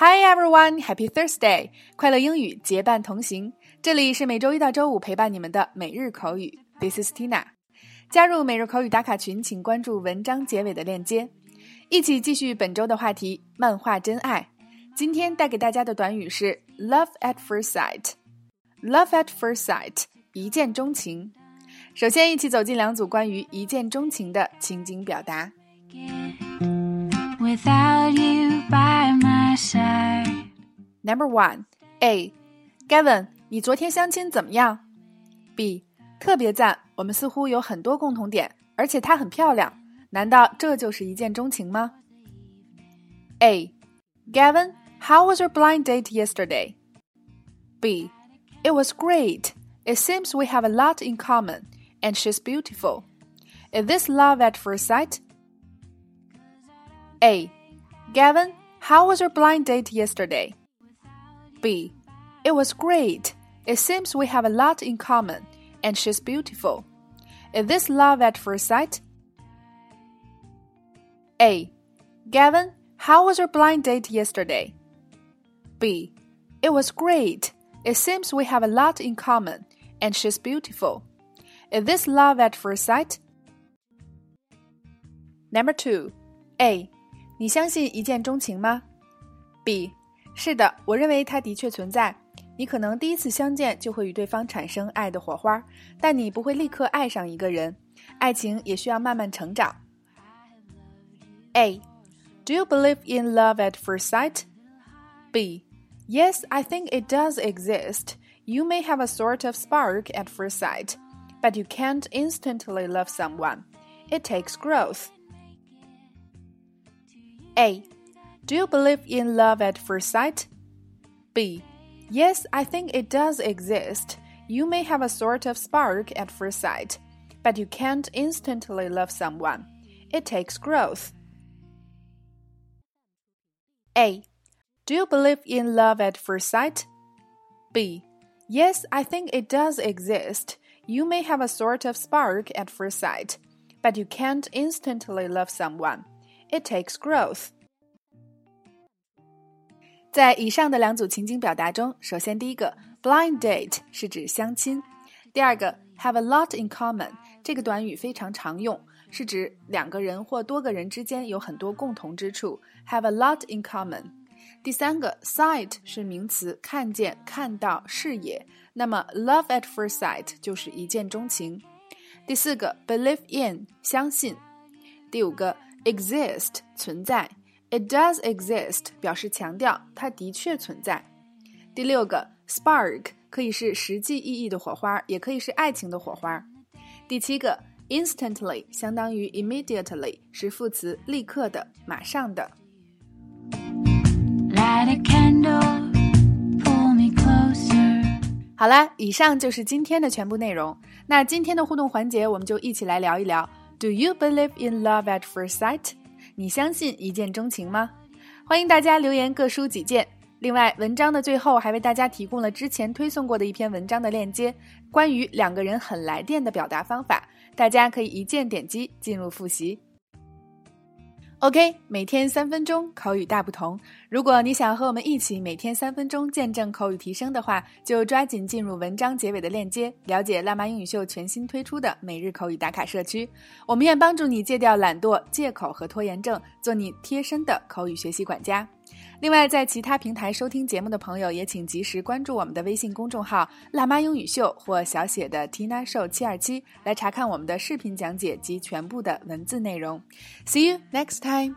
Hi everyone, Happy Thursday! 快乐英语结伴同行。这里是每周一到周五陪伴你们的每日口语。This is Tina。加入每日口语打卡群，请关注文章结尾的链接。一起继续本周的话题——漫画真爱。今天带给大家的短语是 “love at first sight”。Love at first sight，一见钟情。首先，一起走进两组关于一见钟情的情景表达。Without you by my side. Number one, A. Gavin，你昨天相亲怎么样？B. 特别赞，我们似乎有很多共同点，而且她很漂亮。难道这就是一见钟情吗？A. Gavin, how was your blind date yesterday? B. It was great. It seems we have a lot in common, and she's beautiful. Is this love at first sight? A. Gavin, how was your blind date yesterday? B. It was great. It seems we have a lot in common, and she's beautiful. Is this love at first sight? A. Gavin, how was your blind date yesterday? B. It was great. It seems we have a lot in common, and she's beautiful. Is this love at first sight? Number two. A. 你相信一见钟情吗？B. 是的，我认为它的确存在。你可能第一次相见就会与对方产生爱的火花，但你不会立刻爱上一个人。爱情也需要慢慢成长。A. Do you believe in love at first sight? B. Yes, I think it does exist. You may have a sort of spark at first sight, but you can't instantly love someone. It takes growth. A. Do you believe in love at first sight? B. Yes, I think it does exist. You may have a sort of spark at first sight, but you can't instantly love someone. It takes growth. A. Do you believe in love at first sight? B. Yes, I think it does exist. You may have a sort of spark at first sight, but you can't instantly love someone. It takes growth. 在以上的两组情景表达中，首先第一个 blind date 是指相亲，第二个 have a lot in common 这个短语非常常用，是指两个人或多个人之间有很多共同之处，have a lot in common。第三个 sight 是名词，看见、看到、视野，那么 love at first sight 就是一见钟情。第四个 believe in 相信，第五个 exist 存在。It does exist，表示强调它的确存在。第六个，spark 可以是实际意义的火花，也可以是爱情的火花。第七个，instantly 相当于 immediately，是副词，立刻的，马上的。好啦，以上就是今天的全部内容。那今天的互动环节，我们就一起来聊一聊：Do you believe in love at first sight？你相信一见钟情吗？欢迎大家留言各抒己见。另外，文章的最后还为大家提供了之前推送过的一篇文章的链接，关于两个人很来电的表达方法，大家可以一键点击进入复习。OK，每天三分钟口语大不同。如果你想和我们一起每天三分钟见证口语提升的话，就抓紧进入文章结尾的链接，了解辣妈英语秀全新推出的每日口语打卡社区。我们愿帮助你戒掉懒惰、借口和拖延症，做你贴身的口语学习管家。另外，在其他平台收听节目的朋友，也请及时关注我们的微信公众号“辣妈英语秀”或小写的 Tina Show 七二七，来查看我们的视频讲解及全部的文字内容。See you next time.